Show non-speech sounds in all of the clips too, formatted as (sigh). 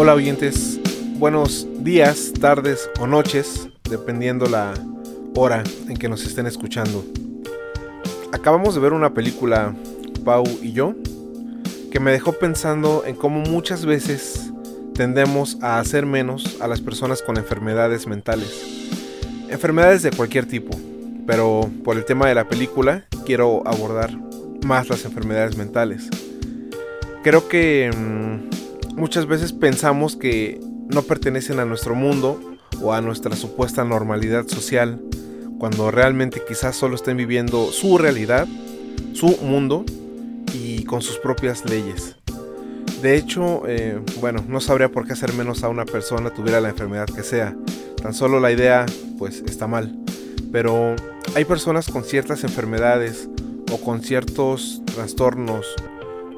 Hola oyentes, buenos días, tardes o noches, dependiendo la hora en que nos estén escuchando. Acabamos de ver una película, Pau y yo, que me dejó pensando en cómo muchas veces tendemos a hacer menos a las personas con enfermedades mentales. Enfermedades de cualquier tipo, pero por el tema de la película quiero abordar más las enfermedades mentales. Creo que mm, muchas veces pensamos que no pertenecen a nuestro mundo o a nuestra supuesta normalidad social, cuando realmente quizás solo estén viviendo su realidad, su mundo y con sus propias leyes. De hecho, eh, bueno, no sabría por qué hacer menos a una persona tuviera la enfermedad que sea. Tan solo la idea, pues, está mal. Pero hay personas con ciertas enfermedades o con ciertos trastornos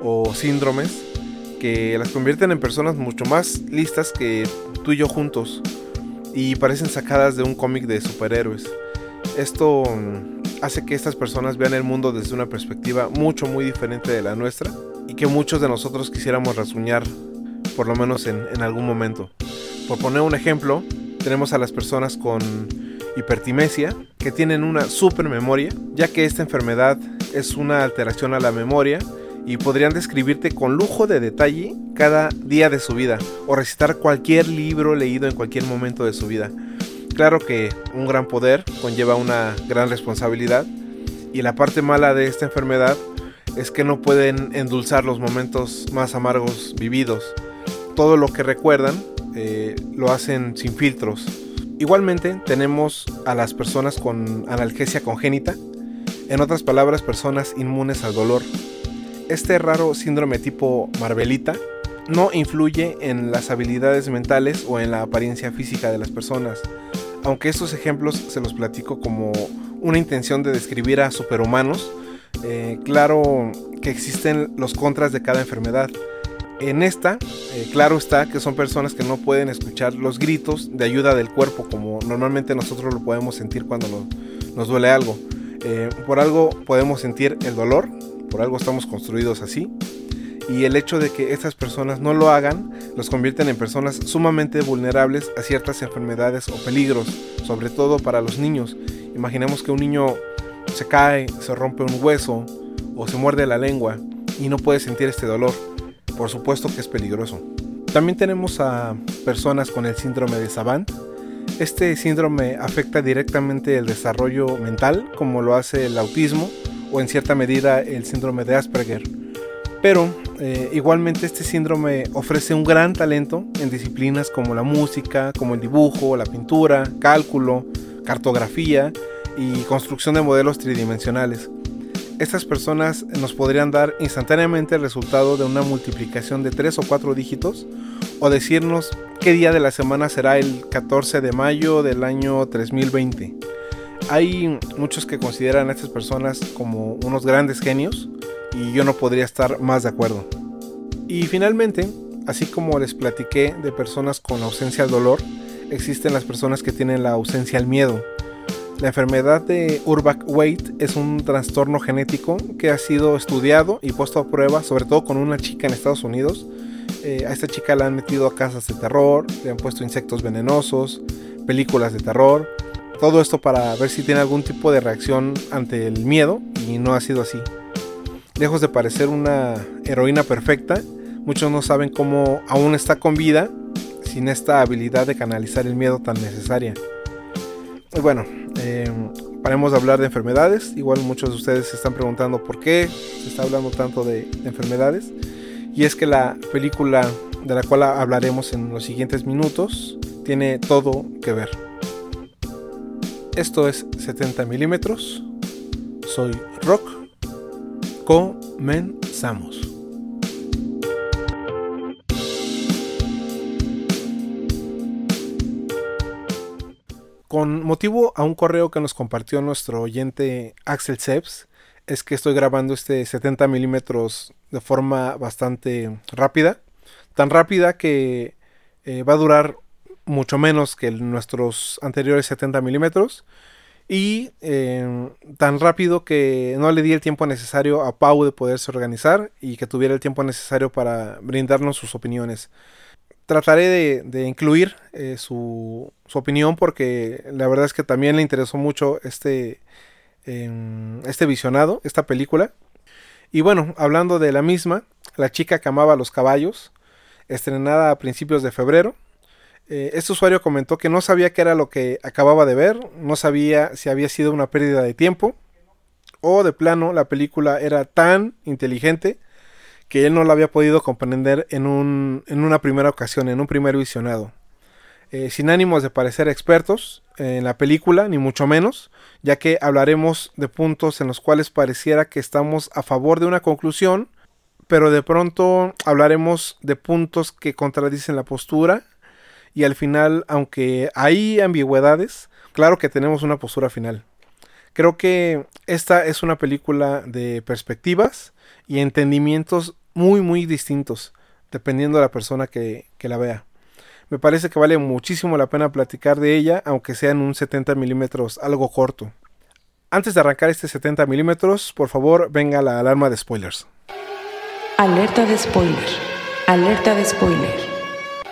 o síndromes que las convierten en personas mucho más listas que tú y yo juntos y parecen sacadas de un cómic de superhéroes. Esto mm, hace que estas personas vean el mundo desde una perspectiva mucho muy diferente de la nuestra y que muchos de nosotros quisiéramos rasguñar por lo menos en, algún momento. Por poner un ejemplo, tenemos a las personas con hipertimesia que tienen una super memoria, ya que esta enfermedad es una alteración a la memoria y podrían describirte con lujo de detalle cada día de su vida o recitar cualquier libro leído en cualquier momento de su vida. Claro que un gran poder conlleva una gran responsabilidad y la parte mala de esta enfermedad es que no pueden endulzar los momentos más amargos vividos. Todo lo que recuerdan eh, lo hacen sin filtros. Igualmente tenemos a las personas con analgesia congénita, en otras palabras personas inmunes al dolor. Este raro síndrome tipo Marvelita no influye en las habilidades mentales o en la apariencia física de las personas, aunque estos ejemplos se los platico como una intención de describir a superhumanos, eh, claro que existen los contras de cada enfermedad. En esta, eh, claro está que son personas que no pueden escuchar los gritos de ayuda del cuerpo como normalmente nosotros lo podemos sentir cuando nos, duele algo. Eh, por algo podemos sentir el dolor, por algo estamos construidos así. Y el hecho de que estas personas no lo hagan los convierten en personas sumamente vulnerables a ciertas enfermedades o peligros, sobre todo para los niños. Imaginemos que un niño se cae, se rompe un hueso o se muerde la lengua y no puede sentir este dolor. Por supuesto que es peligroso. También tenemos a personas con el síndrome de Savant. Este síndrome afecta directamente el desarrollo mental, como lo hace el autismo o en cierta medida el síndrome de Asperger. Pero eh, igualmente este síndrome ofrece un gran talento en disciplinas como la música, como el dibujo, la pintura, cálculo, cartografía y construcción de modelos tridimensionales. Estas personas nos podrían dar instantáneamente el resultado de una multiplicación de 3 o 4 dígitos o decirnos qué día de la semana será el 14 de mayo del año 3020. Hay muchos que consideran a estas personas como unos grandes genios y yo no podría estar más de acuerdo. Y finalmente, así como les platiqué de personas con ausencia al dolor, existen las personas que tienen la ausencia al miedo. La enfermedad de Urbach-Weight es un trastorno genético que ha sido estudiado y puesto a prueba, sobre todo con una chica en Estados Unidos. Eh, a esta chica la han metido a casas de terror, le han puesto insectos venenosos, películas de terror, todo esto para ver si tiene algún tipo de reacción ante el miedo y no ha sido así. Lejos de parecer una heroína perfecta, muchos no saben cómo aún está con vida sin esta habilidad de canalizar el miedo tan necesaria. Y bueno, eh, paremos de hablar de enfermedades. Igual muchos de ustedes se están preguntando por qué se está hablando tanto de enfermedades. Y es que la película de la cual hablaremos en los siguientes minutos tiene todo que ver. Esto es 70 milímetros. Soy Rock. Comenzamos. Con motivo a un correo que nos compartió nuestro oyente Axel Seps, es que estoy grabando este 70 milímetros de forma bastante rápida. Tan rápida que eh, va a durar mucho menos que nuestros anteriores 70 milímetros y eh, tan rápido que no le di el tiempo necesario a Pau de poderse organizar y que tuviera el tiempo necesario para brindarnos sus opiniones. trataré de, incluir eh, su, opinión porque la verdad es que también le interesó mucho este, em, este visionado, esta película. Y bueno, hablando de la misma, La chica que amaba los caballos, estrenada a principios de febrero. Eh, este usuario comentó que no sabía qué era lo que acababa de ver, no sabía si había sido una pérdida de tiempo o de plano la película era tan inteligente que él no la había podido comprender en, un, en una primera ocasión, en un primer visionado. Eh, sin ánimos de parecer expertos en la película, ni mucho menos, ya que hablaremos de puntos en los cuales pareciera que estamos a favor de una conclusión, pero de pronto hablaremos de puntos que contradicen la postura y al final, aunque hay ambigüedades, claro que tenemos una postura final. Creo que esta es una película de perspectivas y entendimientos muy muy distintos, dependiendo de la persona que, la vea. Me parece que vale muchísimo la pena platicar de ella, aunque sea en un 70 milímetros algo corto. Antes de arrancar este 70 milímetros, por favor, venga la alarma de spoilers. Alerta de spoiler. Alerta de spoiler.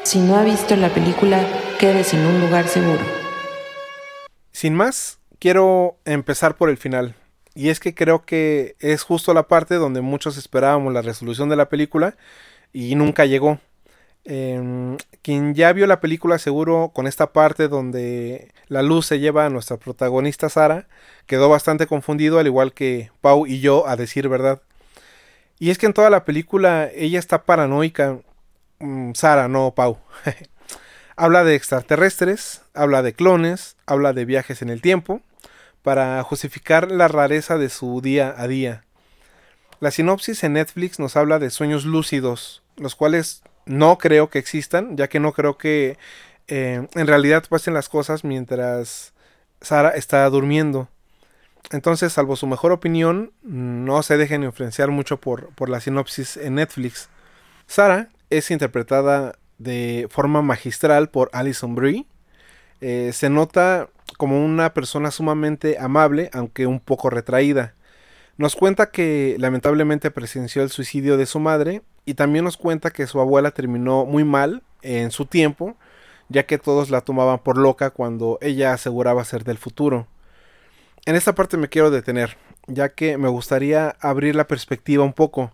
Si no ha visto la película, quedes en un lugar seguro. Sin más, quiero empezar por el final. Y es que creo que es justo la parte donde muchos esperábamos la resolución de la película y nunca llegó. Em, quien ya vio la película seguro con esta parte donde la luz se lleva a nuestra protagonista Sara, quedó bastante confundido al igual que Pau y yo a decir verdad. Y es que en toda la película ella está paranoica. Mm, Sara, no Pau. (laughs) habla de extraterrestres, habla de clones, habla de viajes en el tiempo para justificar la rareza de su día a día. La sinopsis en Netflix nos habla de sueños lúcidos, los cuales no creo que existan, ya que no creo que eh, en realidad pasen las cosas mientras Sara está durmiendo. Entonces, salvo su mejor opinión, no se dejen influenciar mucho por, por la sinopsis en Netflix. Sara es interpretada de forma magistral por Alison Brie. Eh, se nota como una persona sumamente amable, aunque un poco retraída. Nos cuenta que lamentablemente presenció el suicidio de su madre y también nos cuenta que su abuela terminó muy mal en su tiempo, ya que todos la tomaban por loca cuando ella aseguraba ser del futuro. En esta parte me quiero detener, ya que me gustaría abrir la perspectiva un poco.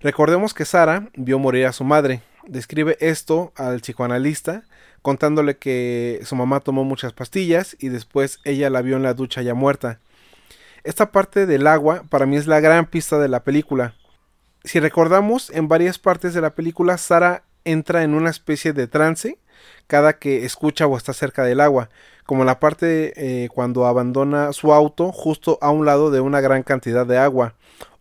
Recordemos que Sara vio morir a su madre. Describe esto al psicoanalista contándole que su mamá tomó muchas pastillas y después ella la vio en la ducha ya muerta. Esta parte del agua para mí es la gran pista de la película. Si recordamos, en varias partes de la película Sara entra en una especie de trance cada que escucha o está cerca del agua, como la parte eh, cuando abandona su auto justo a un lado de una gran cantidad de agua,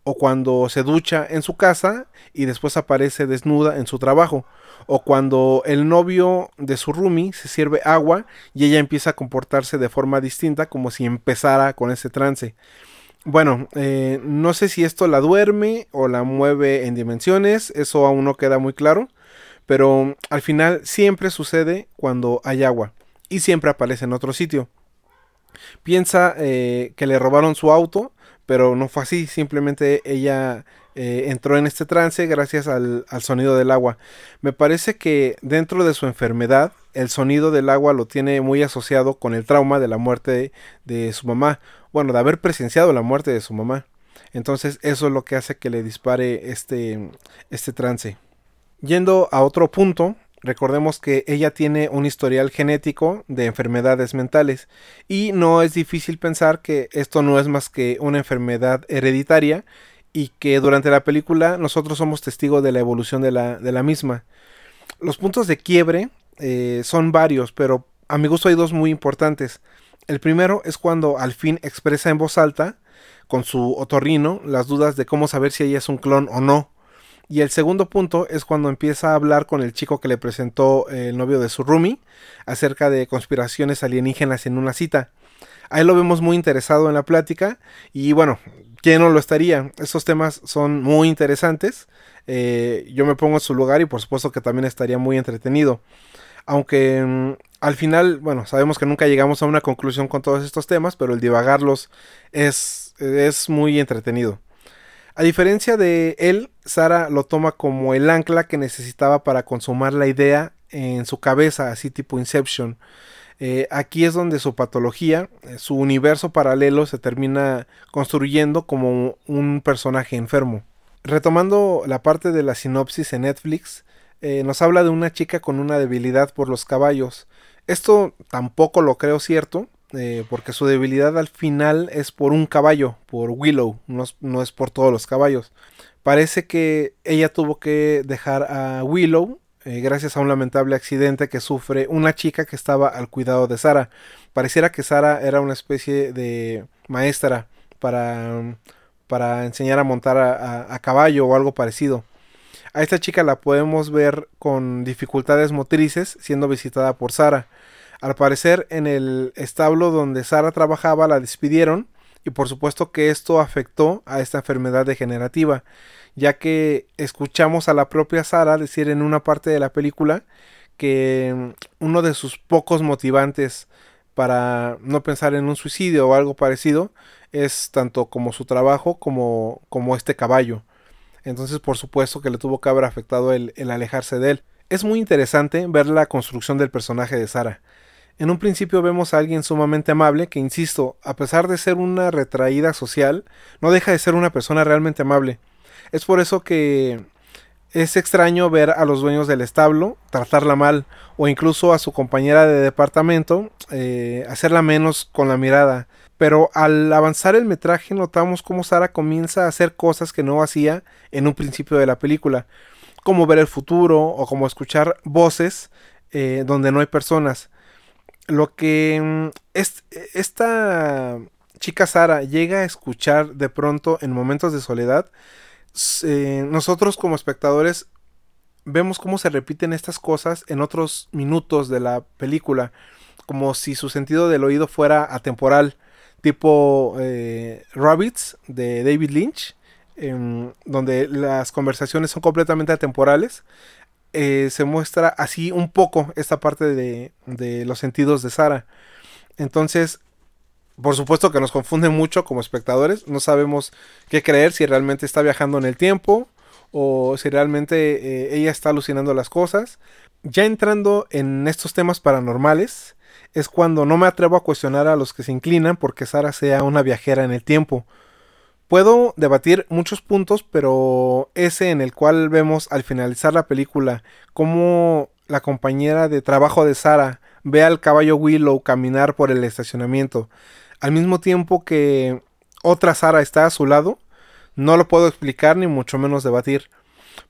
o cuando se ducha en su casa y después aparece desnuda en su trabajo, o cuando el novio de su roomie se sirve agua y ella empieza a comportarse de forma distinta como si empezara con ese trance. Bueno, eh, no sé si esto la duerme o la mueve en dimensiones, eso aún no queda muy claro, pero al final siempre sucede cuando hay agua y siempre aparece en otro sitio. Piensa eh, que le robaron su auto, pero no fue así, simplemente ella eh, entró en este trance gracias al, sonido del agua. Me parece que dentro de su enfermedad, el sonido del agua lo tiene muy asociado con el trauma de la muerte de, su mamá. Bueno, de haber presenciado la muerte de su mamá. Entonces eso es lo que hace que le dispare este, este trance. Yendo a otro punto, recordemos que ella tiene un historial genético de enfermedades mentales y no es difícil pensar que esto no es más que una enfermedad hereditaria y que durante la película nosotros somos testigos de la evolución de la, misma. Los puntos de quiebre eh, son varios, pero a mi gusto hay dos muy importantes. El primero es cuando al fin expresa en voz alta, con su otorrino, las dudas de cómo saber si ella es un clon o no. Y el segundo punto es cuando empieza a hablar con el chico que le presentó el novio de su roomie acerca de conspiraciones alienígenas en una cita. Ahí lo vemos muy interesado en la plática y bueno, ¿quién no lo estaría? Estos temas son muy interesantes. Eh, yo me pongo en su lugar y por supuesto que también estaría muy entretenido. Aunque mm, al final, bueno, sabemos que nunca llegamos a una conclusión con todos estos temas, pero el divagarlos es, es muy entretenido. A diferencia de él, Sara lo toma como el ancla que necesitaba para consumar la idea en su cabeza, así tipo Inception. Eh, aquí es donde su patología, eh, su universo paralelo se termina construyendo como un personaje enfermo. Retomando la parte de la sinopsis en Netflix, eh, nos habla de una chica con una debilidad por los caballos. Esto tampoco lo creo cierto, porque su debilidad al final es por un caballo, por Willow, no es por todos los caballos. Parece que ella tuvo que dejar a Willow eh, gracias a un lamentable accidente que sufre una chica que estaba al cuidado de Sara. Pareciera que Sara era una especie de maestra para, para enseñar a montar a, caballo o algo parecido. A esta chica la podemos ver con dificultades motrices siendo visitada por Sara. Al parecer en el establo donde Sara trabajaba la despidieron y por supuesto que esto afectó a esta enfermedad degenerativa ya que escuchamos a la propia Sara decir en una parte de la película que mm, uno de sus pocos motivantes para no pensar en un suicidio o algo parecido es tanto como su trabajo como, como este caballo. Entonces por supuesto que le tuvo que haber afectado el, el alejarse de él. Es muy interesante ver la construcción del personaje de Sara. En un principio vemos a alguien sumamente amable que, insisto, a pesar de ser una retraída social, no deja de ser una persona realmente amable. Es por eso que es extraño ver a los dueños del establo tratarla mal o incluso a su compañera de departamento eh, hacerla menos con la mirada. Pero al avanzar el metraje notamos cómo Sara comienza a hacer cosas que no hacía en un principio de la película, como ver el futuro o como escuchar voces eh, donde no hay personas. Lo que mm, es, esta chica Sara llega a escuchar de pronto en momentos de soledad eh, nosotros como espectadores vemos cómo se repiten estas cosas en otros minutos de la película, como si su sentido del oído fuera atemporal, tipo eh, Rabbits de David Lynch, em, donde las conversaciones son completamente atemporales. Eh, se muestra así un poco esta parte de, de los sentidos de Sara. Entonces, por supuesto que nos confunde mucho como espectadores. No sabemos qué creer, si realmente está viajando en el tiempo o si realmente eh, ella está alucinando las cosas. Ya entrando en estos temas paranormales, es cuando no me atrevo a cuestionar a los que se inclinan porque Sara sea una viajera en el tiempo. Puedo debatir muchos puntos, pero ese en el cual vemos al finalizar la película cómo la compañera de trabajo de Sara ve al caballo Willow caminar por el estacionamiento al mismo tiempo que otra Sara está a su lado, no lo puedo explicar ni mucho menos debatir.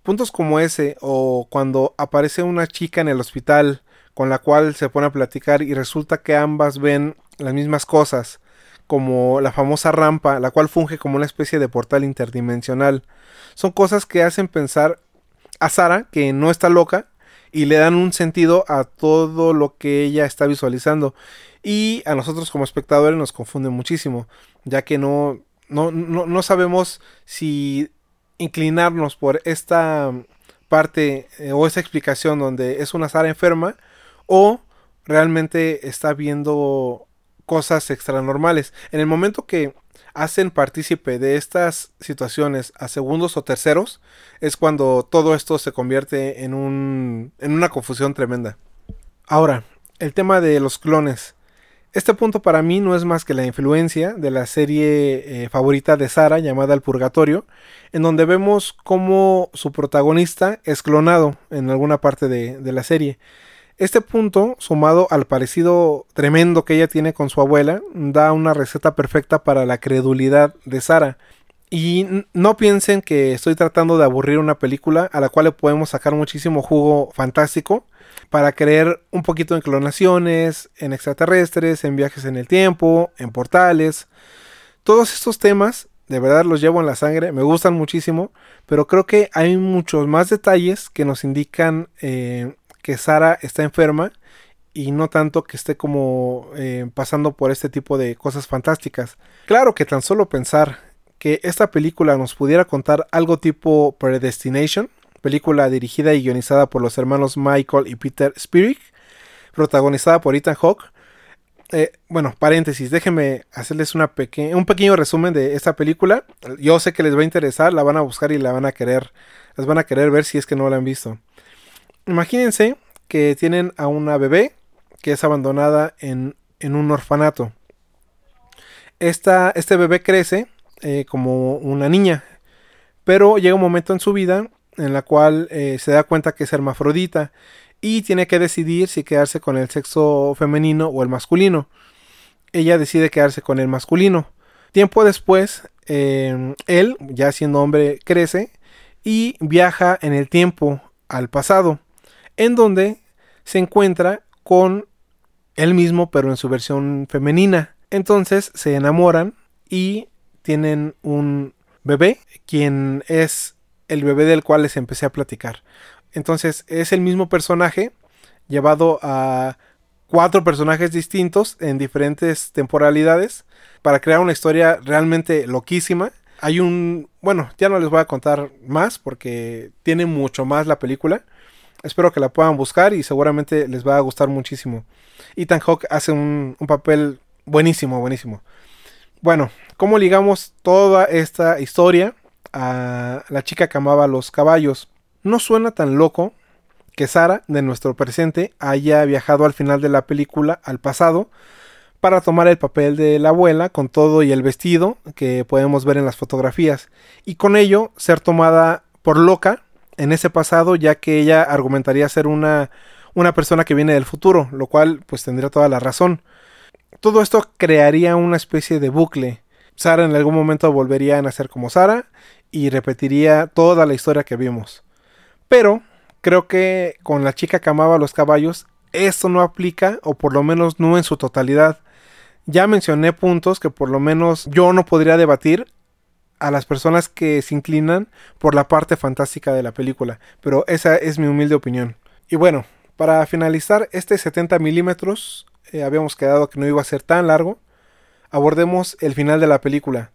Puntos como ese, o cuando aparece una chica en el hospital con la cual se pone a platicar y resulta que ambas ven las mismas cosas, como la famosa rampa, la cual funge como una especie de portal interdimensional. Son cosas que hacen pensar a Sara que no está loca y le dan un sentido a todo lo que ella está visualizando. Y a nosotros como espectadores nos confunde muchísimo, ya que no, no, no, sabemos si inclinarnos por esta parte eh, o esa explicación donde es una Sara enferma o realmente está viendo cosas extranormales. En el momento que hacen partícipe de estas situaciones a segundos o terceros, es cuando todo esto se convierte en, un, una confusión tremenda. Ahora, el tema de los clones. Este punto para mí no es más que la influencia de la serie eh, favorita de Sara llamada El Purgatorio, en donde vemos cómo su protagonista es clonado en alguna parte de la serie. Este punto, sumado al parecido tremendo que ella tiene con su abuela, da una receta perfecta para la credulidad de Sara. Y no piensen que estoy tratando de aburrir una película a la cual le podemos sacar muchísimo jugo fantástico para creer un poquito en clonaciones, en extraterrestres, en viajes en el tiempo, en portales. Todos estos temas, de verdad los llevo en la sangre, me gustan muchísimo, pero creo que hay muchos más detalles que nos indican eh, que Sara está enferma y no tanto que esté como eh, pasando por este tipo de cosas fantásticas. Claro que tan solo pensar que esta película nos pudiera contar algo tipo Predestination, película dirigida y guionizada por los hermanos Michael y Peter Spirig, protagonizada por Ethan Hawke. Eh, bueno, paréntesis, déjenme hacerles un pequeño resumen de esta película. Yo sé que les va a interesar, la van a buscar y la van a querer, las van a querer ver si es que no la han visto. Imagínense que tienen a una bebé que es abandonada en, un orfanato. Esta, este bebé crece eh, como una niña, pero llega un momento en su vida en la cual eh, se da cuenta que es hermafrodita y tiene que decidir si quedarse con el sexo femenino o el masculino. Ella decide quedarse con el masculino. Tiempo después, em, él, ya siendo hombre, crece y viaja en el tiempo al pasado, en donde se encuentra con él mismo, pero en su versión femenina. Entonces se enamoran y tienen un bebé, quien es el bebé del cual les empecé a platicar. Entonces es el mismo personaje llevado a cuatro personajes distintos en diferentes temporalidades para crear una historia realmente loquísima. Hay un, bueno, ya no les voy a contar más porque tiene mucho más la película. Espero que la puedan buscar y seguramente les va a gustar muchísimo. Ethan Hawke hace un, un papel buenísimo, buenísimo. Bueno, ¿cómo ligamos toda esta historia a la chica que amaba los caballos? No suena tan loco que Sara, de nuestro presente, haya viajado al final de la película al pasado para tomar el papel de la abuela con todo y el vestido que podemos ver en las fotografías y con ello ser tomada por loca en ese pasado ya que ella argumentaría ser una, una persona que viene del futuro, lo cual pues tendría toda la razón. Todo esto crearía una especie de bucle. Sara en algún momento volvería a nacer como Sara y repetiría toda la historia que vimos. Pero creo que con la chica que amaba los caballos esto no aplica o por lo menos no en su totalidad. Ya mencioné puntos que por lo menos yo no podría debatir a las personas que se inclinan por la parte fantástica de la película, pero esa es mi humilde opinión. Y bueno, para finalizar este 70 milímetros, eh, habíamos quedado que no iba a ser tan largo, abordemos el final de la película.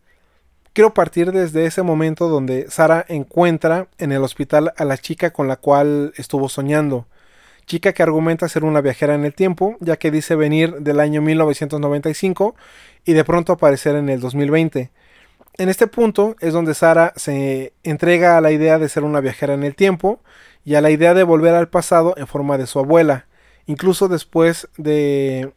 Quiero partir desde ese momento donde Sara encuentra en el hospital a la chica con la cual estuvo soñando. Chica que argumenta ser una viajera en el tiempo, ya que dice venir del año 1995 y de pronto aparecer en el 2020. En este punto es donde Sara se entrega a la idea de ser una viajera en el tiempo y a la idea de volver al pasado en forma de su abuela. Incluso después de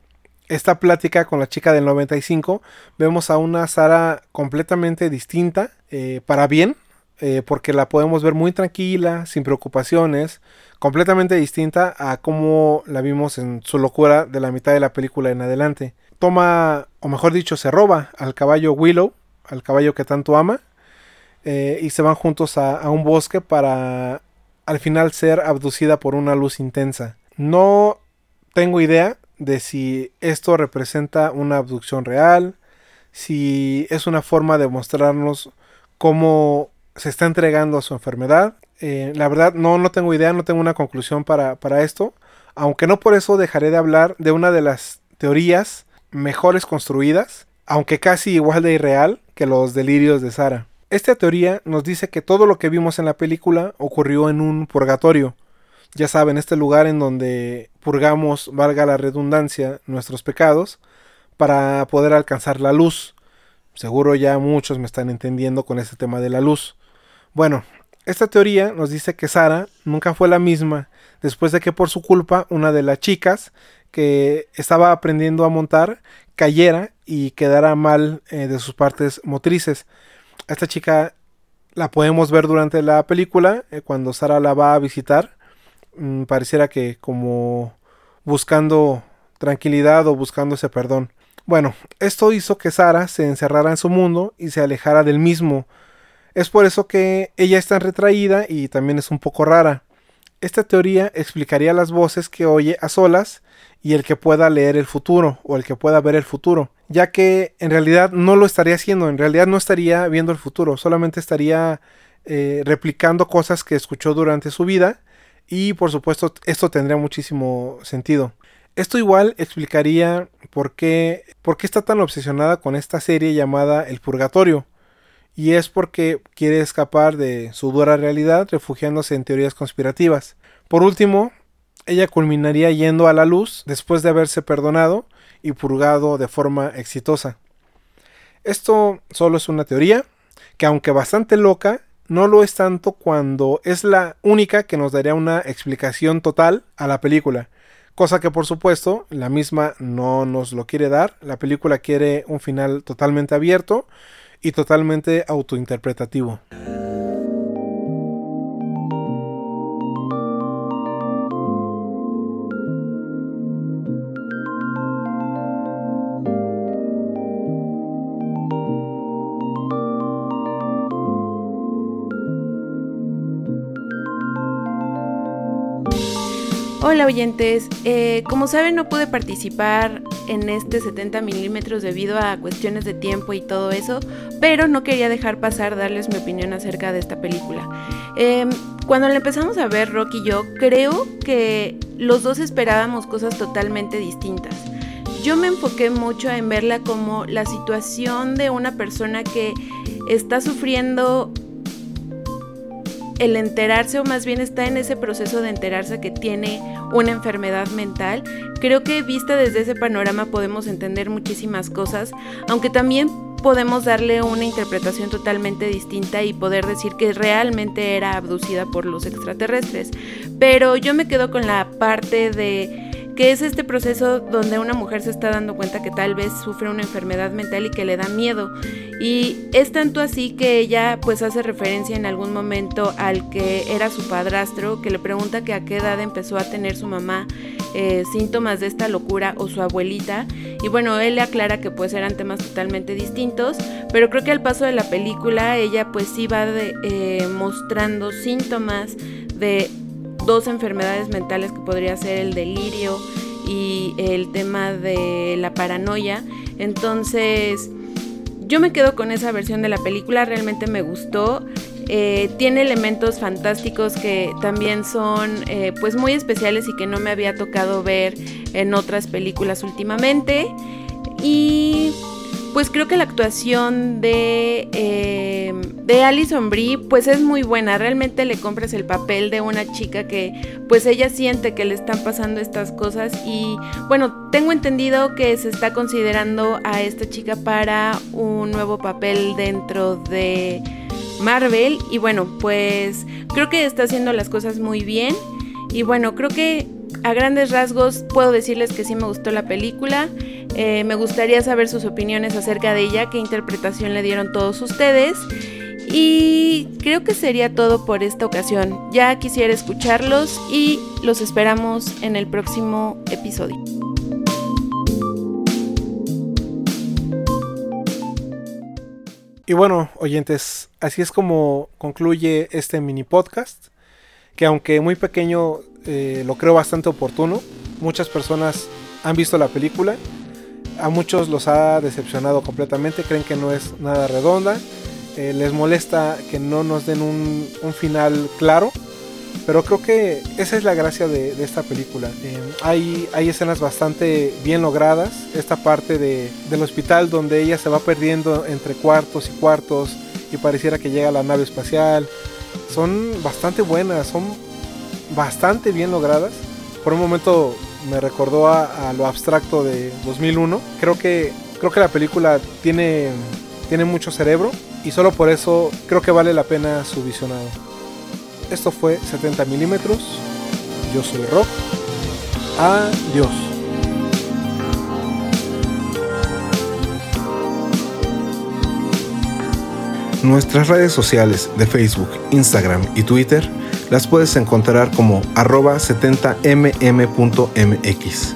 esta plática con la chica del 95, vemos a una Sara completamente distinta, eh, para bien, eh, porque la podemos ver muy tranquila, sin preocupaciones, completamente distinta a como la vimos en su locura de la mitad de la película en adelante. Toma, o mejor dicho, se roba al caballo Willow, al caballo que tanto ama, eh, y se van juntos a un bosque para al final ser abducida por una luz intensa. No tengo idea de si esto representa una abducción real, si es una forma de mostrarnos cómo se está entregando a su enfermedad. Eh, la verdad no, no tengo idea, no tengo una conclusión para, para esto, aunque no por eso dejaré de hablar de una de las teorías mejores construidas, aunque casi igual de irreal que los delirios de Sara. Esta teoría nos dice que todo lo que vimos en la película ocurrió en un purgatorio, ya saben, este lugar en donde purgamos, valga la redundancia, nuestros pecados para poder alcanzar la luz. Seguro ya muchos me están entendiendo con este tema de la luz. Bueno, esta teoría nos dice que Sara nunca fue la misma después de que por su culpa una de las chicas que estaba aprendiendo a montar cayera y quedara mal eh, de sus partes motrices. Esta chica la podemos ver durante la película eh, cuando Sara la va a visitar Mm, pareciera que como buscando tranquilidad o buscando ese perdón. Bueno, esto hizo que Sara se encerrara en su mundo y se alejara del mismo. Es por eso que ella está retraída y también es un poco rara. Esta teoría explicaría las voces que oye a solas y el que pueda leer el futuro o el que pueda ver el futuro, ya que en realidad no lo estaría haciendo, en realidad no estaría viendo el futuro, solamente estaría eh, replicando cosas que escuchó durante su vida y por supuesto esto tendría muchísimo sentido. Esto igual explicaría por qué, por qué está tan obsesionada con esta serie llamada El Purgatorio. Y es porque quiere escapar de su dura realidad refugiándose en teorías conspirativas. Por último, ella culminaría yendo a la luz después de haberse perdonado y purgado de forma exitosa. Esto solo es una teoría que aunque bastante loca, no lo es tanto cuando es la única que nos daría una explicación total a la película. Cosa que por supuesto la misma no nos lo quiere dar. La película quiere un final totalmente abierto y totalmente autointerpretativo. Hola oyentes, eh, como saben no pude participar en este 70 milímetros debido a cuestiones de tiempo y todo eso, pero no quería dejar pasar darles mi opinión acerca de esta película. Em, cuando la empezamos a ver Rock y yo, creo que los dos esperábamos cosas totalmente distintas. Yo me enfoqué mucho en verla como la situación de una persona que está sufriendo el enterarse o más bien está en ese proceso de enterarse que tiene una enfermedad mental, creo que vista desde ese panorama podemos entender muchísimas cosas, aunque también podemos darle una interpretación totalmente distinta y poder decir que realmente era abducida por los extraterrestres. Pero yo me quedo con la parte de que es este proceso donde una mujer se está dando cuenta que tal vez sufre una enfermedad mental y que le da miedo. Y es tanto así que ella pues hace referencia en algún momento al que era su padrastro, que le pregunta que a qué edad empezó a tener su mamá eh, síntomas de esta locura o su abuelita. Y bueno, él le aclara que pues eran temas totalmente distintos, pero creo que al paso de la película ella pues sí va eh, mostrando síntomas de dos enfermedades mentales que podría ser el delirio y el tema de la paranoia. Entonces, yo me quedo con esa versión de la película, realmente me gustó. Eh, tiene elementos fantásticos que también son eh, pues muy especiales y que no me había tocado ver en otras películas últimamente. Y pues creo que la actuación de, eh, de Alison Brie pues es muy buena. Realmente le compras el papel de una chica que pues ella siente que le están pasando estas cosas. Y bueno, tengo entendido que se está considerando a esta chica para un nuevo papel dentro de Marvel. Y bueno, pues creo que está haciendo las cosas muy bien. Y bueno, creo que a grandes rasgos puedo decirles que sí me gustó la película. Eh, me gustaría saber sus opiniones acerca de ella, qué interpretación le dieron todos ustedes. Y creo que sería todo por esta ocasión. Ya quisiera escucharlos y los esperamos en el próximo episodio. Y bueno, oyentes, así es como concluye este mini podcast, que aunque muy pequeño, eh, lo creo bastante oportuno. Muchas personas han visto la película a muchos los ha decepcionado completamente, creen que no es nada redonda, eh, les molesta que no nos den un, final claro, pero creo que esa es la gracia de, esta película. Eh, hay, hay escenas bastante bien logradas, esta parte del hospital donde ella se va perdiendo entre cuartos y cuartos y pareciera que llega a la nave espacial, son bastante buenas, son bastante bien logradas. Por un momento me recordó a, lo abstracto de 2001. Creo que, creo que la película tiene, tiene mucho cerebro y solo por eso creo que vale la pena su visionado. Esto fue 70 milímetros. Yo soy Rock. Adiós. Nuestras redes sociales de Facebook, Instagram y Twitter las puedes encontrar como arroba 70mm.mx.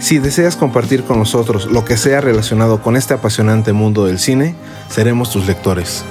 Si deseas compartir con nosotros lo que sea relacionado con este apasionante mundo del cine, seremos tus lectores.